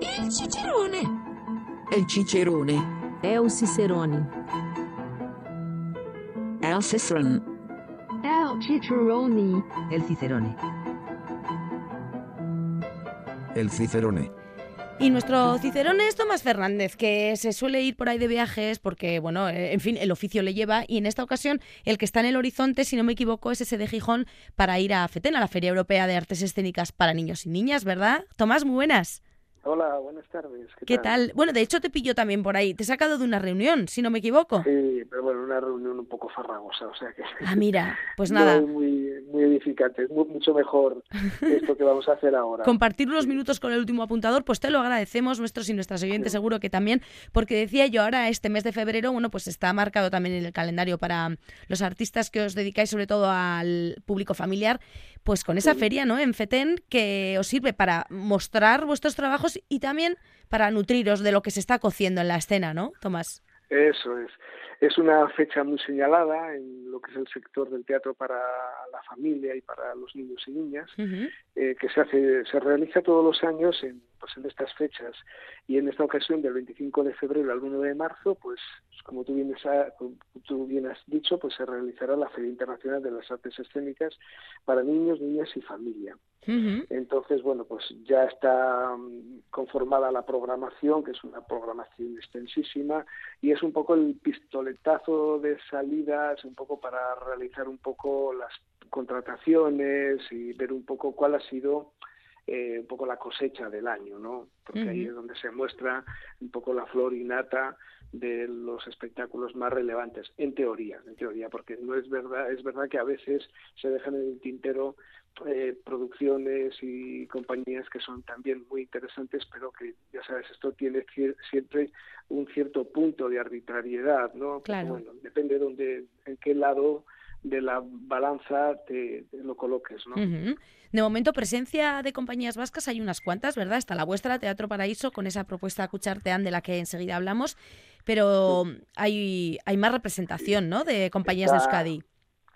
Il cicerone. El cicerone. É o Cicerone. El cicerone. El Cicerone. El Cicerone. El Cicerone. Y nuestro Cicerone es Tomás Fernández, que se suele ir por ahí de viajes porque, bueno, eh, en fin, el oficio le lleva. Y en esta ocasión, el que está en el horizonte, si no me equivoco, es ese de Gijón para ir a FETEN, a la Feria Europea de Artes Escénicas para Niños y Niñas, ¿verdad? Tomás, muy buenas. Hola, buenas tardes. ¿Qué tal? Bueno, de hecho te pillo también por ahí. Te he sacado de una reunión, si no me equivoco. Sí, pero bueno, una reunión un poco farragosa, o sea que... Ah, mira, pues nada. muy, muy edificante, es mu- mucho mejor esto que vamos a hacer ahora. Compartir unos minutos con el último apuntador, pues te lo agradecemos, nuestros y nuestras oyentes seguro que también, porque decía yo ahora, este mes de febrero, bueno, pues está marcado también en el calendario para los artistas que os dedicáis sobre todo al público familiar, pues con esa Sí. feria, ¿no? En FETEN, que os sirve para mostrar vuestros trabajos y también para nutriros de lo que se está cociendo en la escena, ¿no, Tomás? Eso es. Es una fecha muy señalada en lo que es el sector del teatro para la familia y para los niños y niñas, eh, que se hace, se realiza todos los años en, pues en estas fechas. Y en esta ocasión, del 25 de febrero al 1 de marzo, pues como tú bien, como tú bien has dicho, pues se realizará la Feria Internacional de las Artes Escénicas para niños, niñas y familia. Ujú. Entonces, bueno, pues ya está mm, conformada la programación, que es una programación extensísima, y es un poco el pistoletazo de salidas, un poco para realizar un poco las contrataciones y ver un poco cuál ha sido eh, un poco la cosecha del año, ¿no? Porque ahí es donde se muestra un poco la flor innata de los espectáculos más relevantes, en teoría, en teoría, porque no es verdad, es verdad que a veces se dejan en el tintero eh, producciones y compañías que son también muy interesantes, pero que ya sabes, esto tiene siempre un cierto punto de arbitrariedad, ¿no? Claro. bueno, depende de dónde, en qué lado de la balanza te, te lo coloques, ¿no? De momento, presencia de compañías vascas hay unas cuantas, ¿verdad? Está la vuestra, Teatro Paraíso, con esa propuesta Cuchartean de la que enseguida hablamos, pero hay, hay más representación, ¿no? De compañías de Euskadi.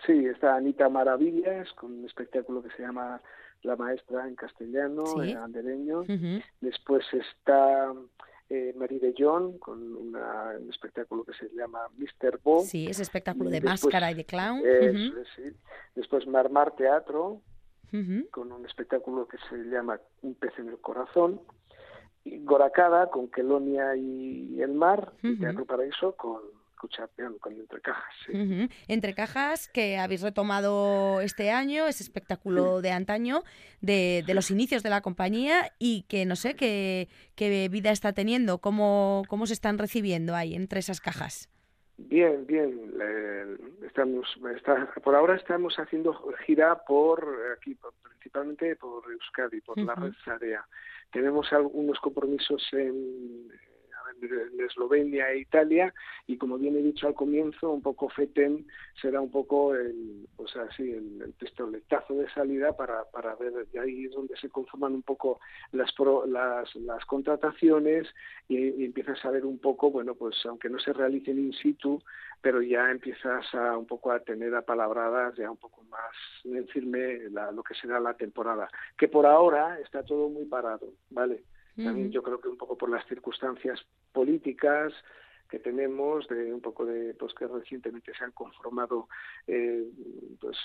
Sí, está Anita Maravillas con un espectáculo que se llama La Maestra en castellano, Sí. en andereño. Después está eh, Marie de John con una- un espectáculo que se llama Mr. Bo. Sí, ese espectáculo de Después- máscara y de clown. Es, sí. Después Marmar Teatro con un espectáculo que se llama Un pez en el corazón. Y Goracada con Kelonia y el mar. Y. Teatro Paraíso con Con Entre Cajas. sí. Entre cajas que habéis retomado este año, ese espectáculo de antaño, de, de los inicios de la compañía y que no sé qué, qué vida está teniendo, cómo, cómo se están recibiendo ahí entre esas cajas. Bien, bien. eh, estamos, está- por ahora estamos haciendo gira por aquí, por- principalmente por Euskadi, por la red Sarea. Tenemos algunos compromisos en, en Eslovenia e Italia y como bien he dicho al comienzo, un poco FETEN será un poco el, o sea, sí, el, el pistoletazo de salida para, para ver, y ahí es donde se conforman un poco las, las, las contrataciones y, y empiezas a ver un poco, bueno, pues aunque no se realicen in situ, pero ya empiezas a un poco a tener apalabradas ya un poco más en firme lo que será la temporada, que por ahora está todo muy parado, ¿vale? También yo creo que un poco por las circunstancias políticas que tenemos, de un poco de pues que recientemente se han conformado eh, pues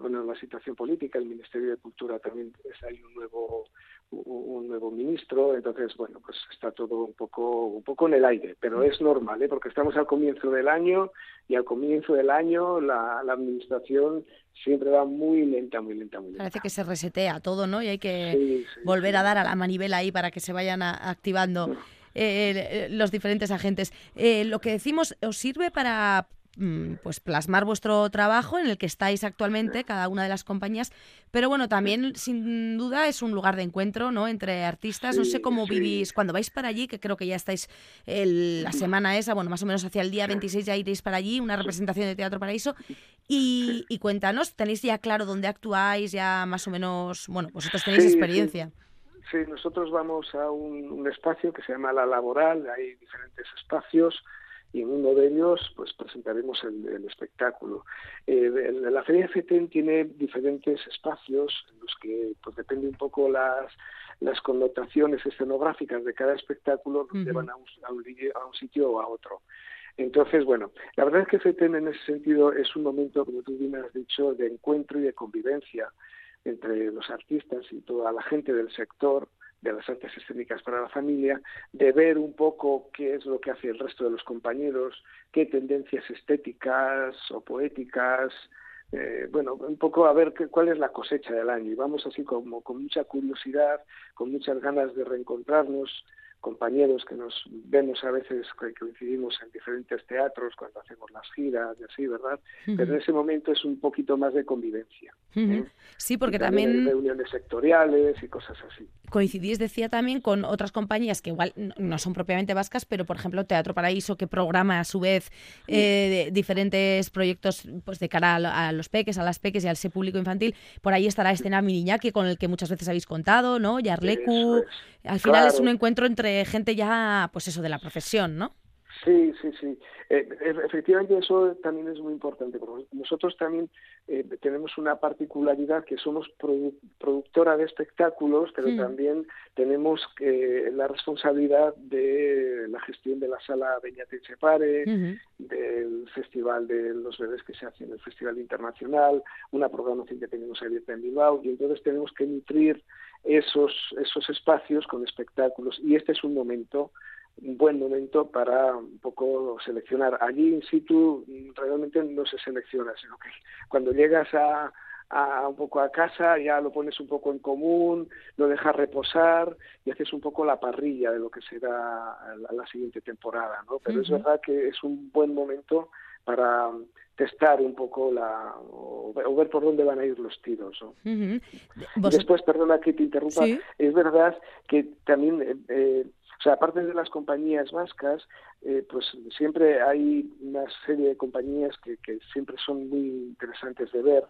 bueno la situación política, el Ministerio de Cultura también es hay un nuevo un un nuevo ministro, entonces bueno pues está todo un poco un poco en el aire, pero es normal, ¿eh? porque estamos al comienzo del año y al comienzo del año la, la administración siempre va muy lenta, muy lenta, muy lenta. Parece que se resetea todo, ¿no? Y hay que Sí, sí, volver sí. a dar a la manivela ahí para que se vayan a- activando eh, los diferentes agentes. Eh, lo que decimos os sirve para mm, pues plasmar vuestro trabajo en el que estáis actualmente cada una de las compañías pero bueno también sin duda es un lugar de encuentro no entre artistas. No sé cómo vivís cuando vais para allí que creo que ya estáis el- la semana esa bueno más o menos hacia el día 26 ya iréis para allí una representación de Teatro Paraíso. Y, y cuéntanos tenéis ya claro dónde actuáis ya más o menos bueno vosotros tenéis Sí, sí. Sí, nosotros vamos a un, un espacio que se llama La Laboral, hay diferentes espacios y en uno de ellos pues presentaremos el, el espectáculo. Eh, la Feria FETEN tiene diferentes espacios en los que pues depende un poco las las connotaciones escenográficas de cada espectáculo nos llevan a un, a, un, a un sitio o a otro. Entonces, bueno, la verdad es que FETEN en ese sentido es un momento, como tú bien has dicho, de encuentro y de convivencia entre los artistas y toda la gente del sector de las artes escénicas para la familia, de ver un poco qué es lo que hace el resto de los compañeros, qué tendencias estéticas o poéticas, eh, bueno, un poco a ver qué, cuál es la cosecha del año. Y vamos así como con mucha curiosidad, con muchas ganas de reencontrarnos, compañeros que nos vemos a veces que coincidimos en diferentes teatros cuando hacemos las giras y así, ¿verdad? Pero en ese momento es un poquito más de convivencia. ¿eh? Sí, porque Y también, también hay reuniones sectoriales y cosas así. coincidís, decía también, con otras compañías que igual no son propiamente vascas, pero por ejemplo Teatro Paraíso, que programa a su vez eh, diferentes proyectos pues de cara a, lo- a los peques, a las peques y al ese público infantil. Por ahí estará Escena Miriñaki, con el que muchas veces habéis contado, ¿no? Yarlecu. Es. Al final es un encuentro entre gente ya, pues eso, de la profesión, ¿no? Sí, sí, sí. Eh, e- efectivamente, eso también es muy importante. Porque nosotros también eh, tenemos una particularidad que somos produ- productora de espectáculos, pero Hmm. también tenemos eh, la responsabilidad de la gestión de la sala Beñate Chepare, Ujú. del Festival de los Bebés que se hace en el Festival Internacional, una programación que tenemos abierta en Bilbao, y entonces tenemos que nutrir esos, esos espacios con espectáculos. Y este es un momento un buen momento para un poco seleccionar. Allí in situ mm, realmente no se selecciona, sino que cuando llegas a, a un poco a casa ya lo pones un poco en común, lo dejas reposar y haces un poco la parrilla de lo que será la, la siguiente temporada, ¿no? Pero es verdad que es un buen momento para testar un poco la o, o ver por dónde van a ir los tiros, ¿no? Vos- Después, perdona que te interrumpa, Sí. es verdad que también, eh, eh, o sea, aparte de las compañías vascas, eh, pues siempre hay una serie de compañías que, que siempre son muy interesantes de ver,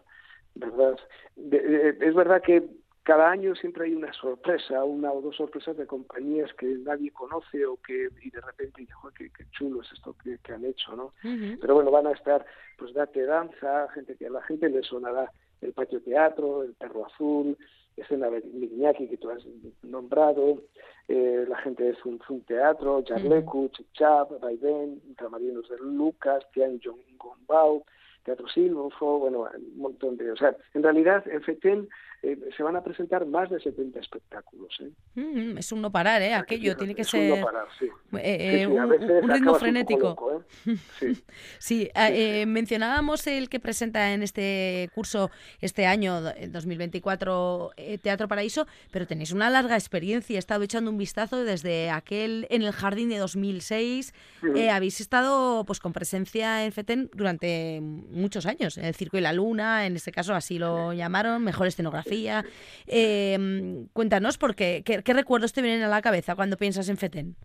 ¿verdad? De- de- es verdad que cada año siempre hay una sorpresa, una o dos sorpresas de compañías que nadie conoce o que y de repente dice, "Joder, qué, qué chulo es esto que, que han hecho, ¿no? Pero bueno, van a estar, pues Date Danza, gente que a la gente le sonará el Patio Teatro, el Perro Azul, Escena de Miriñaki, que tú has nombrado, eh, la gente de Zum Zum Teatro, Jarlecu, Chichap, Vaivén, Ultramarinos de Lucas, Tian Jong Gombao, Teatro Silvofo, bueno, un montón de... O sea, en realidad en FETEN eh, se van a presentar más de 70 espectáculos. ¿eh? Mm, es un no parar, ¿eh? Aquello tiene que es un ser no parar, sí. eh, Sí, sí, a un, ritmo acabas un frenético. loco, ¿eh? Sí. Sí, ah, eh, mencionábamos el que presenta en este curso este año, do- eh, 2024, eh, Teatro Paraíso, pero tenéis una larga experiencia. He estado echando un vistazo desde aquel en el jardín de 2006. Eh, habéis estado pues con presencia en FETEN durante muchos años, el Circo y la Luna, en este caso así lo llamaron, mejor escenografía. Eh, cuéntanos, porque, ¿qué, ¿qué recuerdos te vienen a la cabeza cuando piensas en FETEN?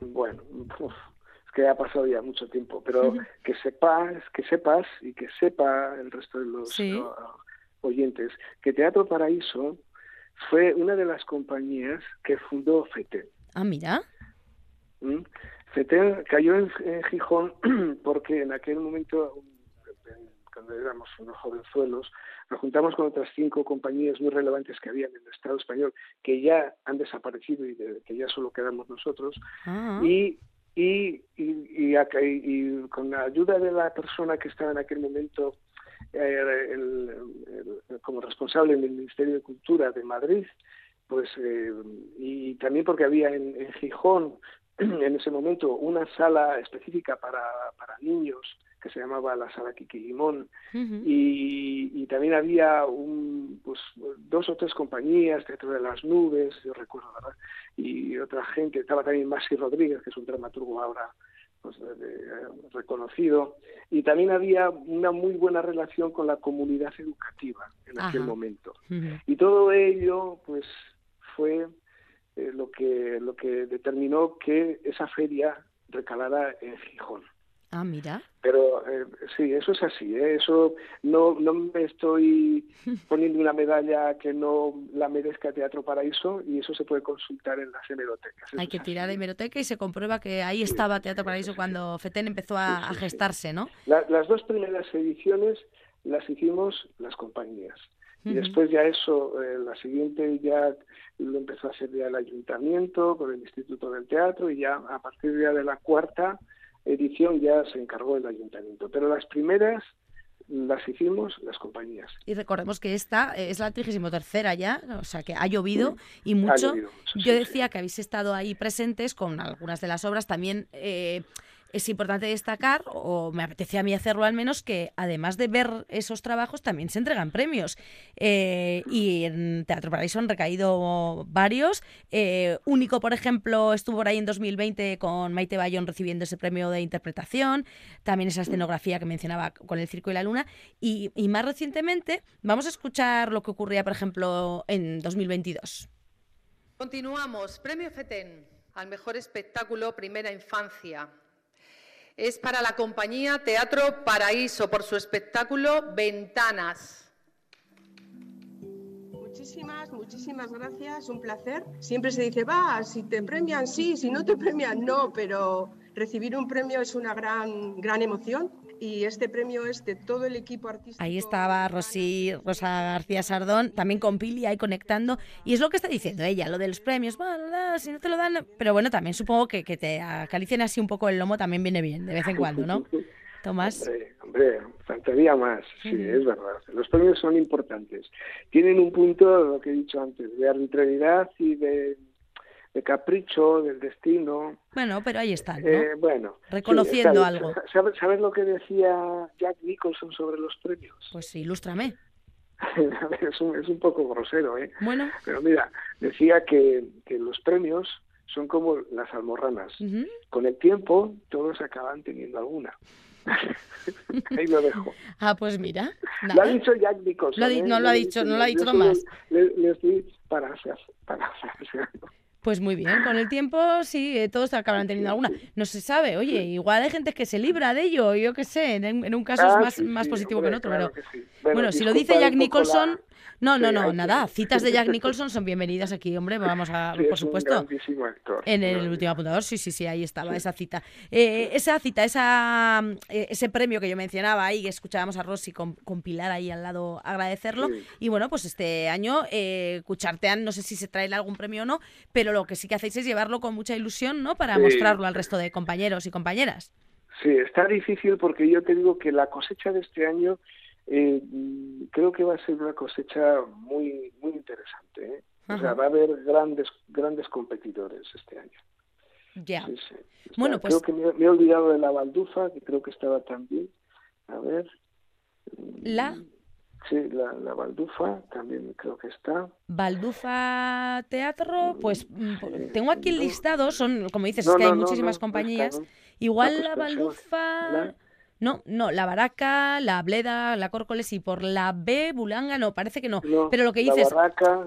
Bueno, uf, es que ha pasado ya mucho tiempo, pero que sepas, que sepas y que sepa el resto de los Sí. uh, oyentes que Teatro Paraíso fue una de las compañías que fundó FETEN. Ah, mira. ¿m? FETEN cayó en, en Gijón porque en aquel momento, éramos unos jovenzuelos, nos juntamos con otras cinco compañías muy relevantes que había en el Estado español, que ya han desaparecido y de- que ya solo quedamos nosotros, Ah. y, y, y, y acá- y con la ayuda de la persona que estaba en aquel momento eh, el- el- como responsable en el Ministerio de Cultura de Madrid, pues eh, y también porque había en, en Gijón en ese momento una sala específica para, para niños que se llamaba la sala Kiki Limón Ujú. y, y también había un, pues, dos o tres compañías, Teatro de las Nubes, yo recuerdo, ¿verdad? Y otra gente, estaba también Masi Rodríguez, que es un dramaturgo ahora pues, de- de- reconocido, y también había una muy buena relación con la comunidad educativa en aquel momento. Y todo ello, pues, fue eh, lo que lo que determinó que esa feria recalara en Gijón. Ah, mira. Pero eh, sí, eso es así. ¿eh? Eso no, no me estoy poniendo una medalla que no la merezca Teatro Paraíso y eso se puede consultar en las hemerotecas. Eso Hay que tirar de hemeroteca y se comprueba que ahí estaba Teatro Paraíso cuando FETEN empezó a, a gestarse, ¿no? La- las dos primeras ediciones las hicimos las compañías Y después ya eso, eh, la siguiente ya lo empezó a hacer ya el ayuntamiento con el Instituto del Teatro y ya a partir ya de la cuarta edición ya se encargó el ayuntamiento. Pero las primeras las hicimos las compañías. Y recordemos que esta es la 33 tercera ya, o sea que ha llovido y mucho. Yo decía que habéis estado ahí presentes con algunas de las obras también. Eh, es importante destacar, o me apetecía a mí hacerlo al menos, que además de ver esos trabajos también se entregan premios. Eh, y en Teatro Paraíso han recaído varios. Eh, Único, por ejemplo, estuvo por ahí en 2020 con Maite Bayón recibiendo ese premio de interpretación. También esa escenografía que mencionaba con el Circo y la Luna. Y, y más recientemente, vamos a escuchar lo que ocurría, por ejemplo, en 2022. Continuamos. Premio FETEN al mejor espectáculo Primera Infancia es para la compañía Teatro Paraíso por su espectáculo Ventanas. Muchísimas, muchísimas gracias, un placer. Siempre se dice, va, si te premian sí, si no te premian no, pero recibir un premio es una gran, gran emoción y este premio es de todo el equipo artístico. Ahí estaba Rosy, Rosa García Sardón, también con Pili ahí conectando. Y es lo que está diciendo ella, lo de los premios. Bueno, si no te lo dan. Pero bueno, también supongo que, que te acaricien así un poco el lomo también viene bien, de vez en cuando, ¿no? Tomás. Hombre, faltaría más, sí, es verdad. Los premios son importantes. Tienen un punto, lo que he dicho antes, de arbitrariedad y de de capricho, del destino. Bueno, pero ahí están, ¿no? Eh, bueno, reconociendo algo. ¿sabes, ¿Sabes lo que decía Jack Nicholson sobre los premios? Pues ilústrame. es, un, es un poco grosero, ¿eh? Bueno. Pero mira, decía que, que los premios son como las almorranas. Con el tiempo, todos acaban teniendo alguna. Ahí lo dejo. Ah, pues mira. Lo ha dicho Jack Nicholson. ¿eh? no lo ha dicho, no lo ha dicho Tomás. Le, le, estoy para, para, pues muy bien, con el tiempo sí, eh, todos acabarán teniendo alguna. No se sabe, oye, igual hay gente que se libra de ello, yo qué sé, en, un caso es ah, más, más positivo que en otro, pero bueno, si lo dice Jack Nicholson, no, no, no, nada. Citas de Jack Nicholson son bienvenidas aquí, hombre. Vamos a, por supuesto. En el último apuntador, sí, sí, sí, ahí estaba esa cita. Eh, esa cita, esa, eh, ese premio que yo mencionaba ahí, que escuchábamos a Rosy con, con Pilar ahí al lado agradecerlo. Y bueno, pues este año, eh, Cuchartean, no sé si se trae algún premio o no, pero lo que sí que hacéis es llevarlo con mucha ilusión, ¿no? Para mostrarlo al resto de compañeros y compañeras. Sí, está difícil porque yo te digo que la cosecha de este año eh, creo que va a ser una cosecha muy muy interesante. ¿eh? O sea, va a haber grandes grandes competidores este año. Ya. Bueno, pues... Creo que me, he olvidado de la baldufa, que creo que estaba también. A ver. ¿La? Sí, la, la Baldufa también creo que está. Baldufa Teatro, pues mm, tengo aquí el listado, son, como dices, es que hay muchísimas compañías. Igual la Baldufa... No, no, la Baraca, la Bleda, la Córcoles y por la B, Bulanga, no, parece que no. Pero lo que dices,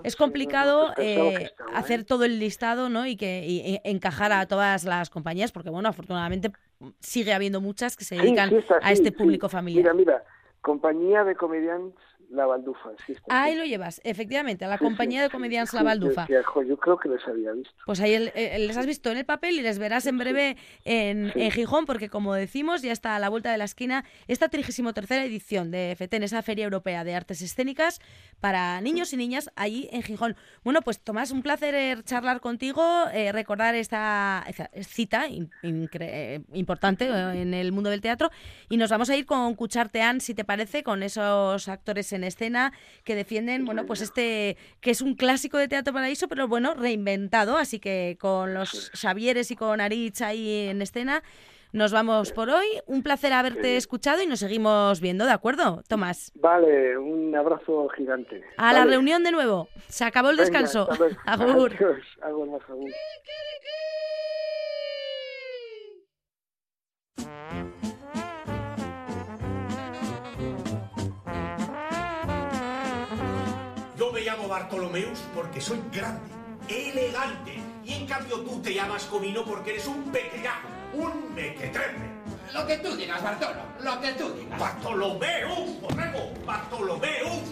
es complicado eh, hacer todo el listado ¿no? y que encajar a todas las compañías, porque bueno, afortunadamente sigue habiendo muchas que se dedican a este público familiar. Mira, mira, compañía de comediantes la Baldufa. Sí, ahí lo llevas, efectivamente, a la compañía de comediantes La Baldufa. yo creo que les había visto. Pues ahí les has visto en el papel y les verás en breve en, Gijón, porque como decimos, ya está a la vuelta de la esquina esta 33 edición de FETEN, esa Feria Europea de Artes Escénicas para niños y niñas allí en Gijón. Bueno, pues Tomás, un placer eh, charlar contigo, eh, recordar esta, cita eh, importante en el mundo del teatro y nos vamos a ir con Cuchartean, si te parece, con esos actores en en escena que defienden, bueno, pues este que es un clásico de Teatro Paraíso, pero bueno, reinventado, así que con los Xavieres y con Aritz ahí en escena. Nos vamos por hoy. Un placer haberte escuchado y nos seguimos viendo, ¿de acuerdo, Tomás? Vale, un abrazo gigante. A la reunión de nuevo. Se acabó el descanso. agur. Bartolomeus porque soy grande, elegante. Y en cambio tú te llamas Comino porque eres un pequeñajo, un mequetrefe. Lo que tú digas, Bartolo, lo que tú digas. Bartolomeus, borrego, Bartolomeus.